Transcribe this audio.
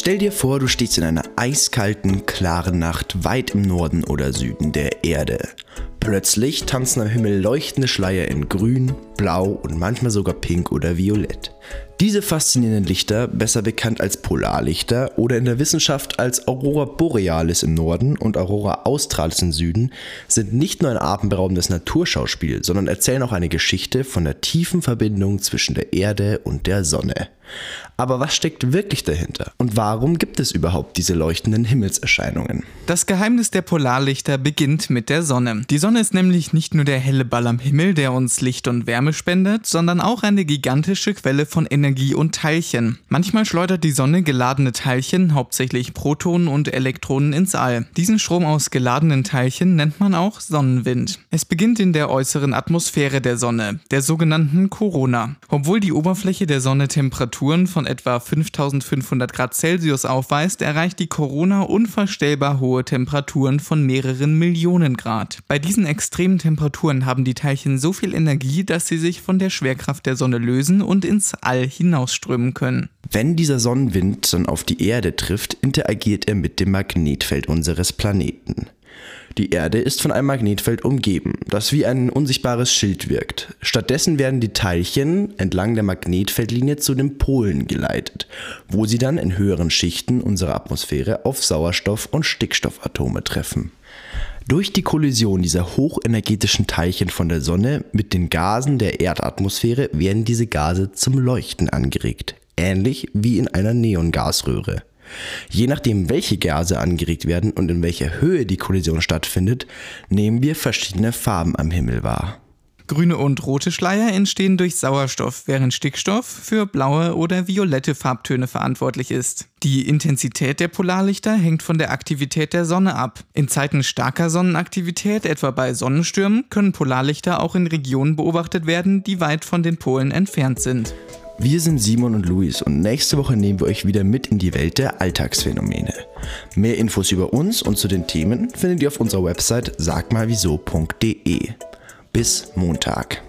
Stell dir vor, du stehst in einer eiskalten, klaren Nacht weit im Norden oder Süden der Erde. Plötzlich tanzen am Himmel leuchtende Schleier in grün, blau und manchmal sogar pink oder violett. Diese faszinierenden Lichter, besser bekannt als Polarlichter oder in der Wissenschaft als Aurora Borealis im Norden und Aurora Australis im Süden, sind nicht nur ein atemberaubendes Naturschauspiel, sondern erzählen auch eine Geschichte von der tiefen Verbindung zwischen der Erde und der Sonne. Aber was steckt wirklich dahinter? Und warum gibt es überhaupt diese leuchtenden Himmelserscheinungen? Das Geheimnis der Polarlichter beginnt mit der Sonne. Die Sonne ist nämlich nicht nur der helle Ball am Himmel, der uns Licht und Wärme spendet, sondern auch eine gigantische Quelle von Energie und Teilchen. Manchmal schleudert die Sonne geladene Teilchen, hauptsächlich Protonen und Elektronen, ins All. Diesen Strom aus geladenen Teilchen nennt man auch Sonnenwind. Es beginnt in der äußeren Atmosphäre der Sonne, der sogenannten Corona. Obwohl die Oberfläche der Sonne Temperaturen von etwa 5500 Grad Celsius aufweist, erreicht die Corona unvorstellbar hohe Temperaturen von mehreren Millionen Grad. Bei diesen extremen Temperaturen haben die Teilchen so viel Energie, dass sie sich von der Schwerkraft der Sonne lösen und ins All hinausströmen können. Wenn dieser Sonnenwind dann auf die Erde trifft, interagiert er mit dem Magnetfeld unseres Planeten. Die Erde ist von einem Magnetfeld umgeben, das wie ein unsichtbares Schild wirkt. Stattdessen werden die Teilchen entlang der Magnetfeldlinie zu den Polen geleitet, wo sie dann in höheren Schichten unserer Atmosphäre auf Sauerstoff- und Stickstoffatome treffen. Durch die Kollision dieser hochenergetischen Teilchen von der Sonne mit den Gasen der Erdatmosphäre werden diese Gase zum Leuchten angeregt, ähnlich wie in einer Neongasröhre. Je nachdem, welche Gase angeregt werden und in welcher Höhe die Kollision stattfindet, nehmen wir verschiedene Farben am Himmel wahr. Grüne und rote Schleier entstehen durch Sauerstoff, während Stickstoff für blaue oder violette Farbtöne verantwortlich ist. Die Intensität der Polarlichter hängt von der Aktivität der Sonne ab. In Zeiten starker Sonnenaktivität, etwa bei Sonnenstürmen, können Polarlichter auch in Regionen beobachtet werden, die weit von den Polen entfernt sind. Wir sind Simon und Luis und nächste Woche nehmen wir euch wieder mit in die Welt der Alltagsphänomene. Mehr Infos über uns und zu den Themen findet ihr auf unserer Website sagmalwieso.de. Bis Montag.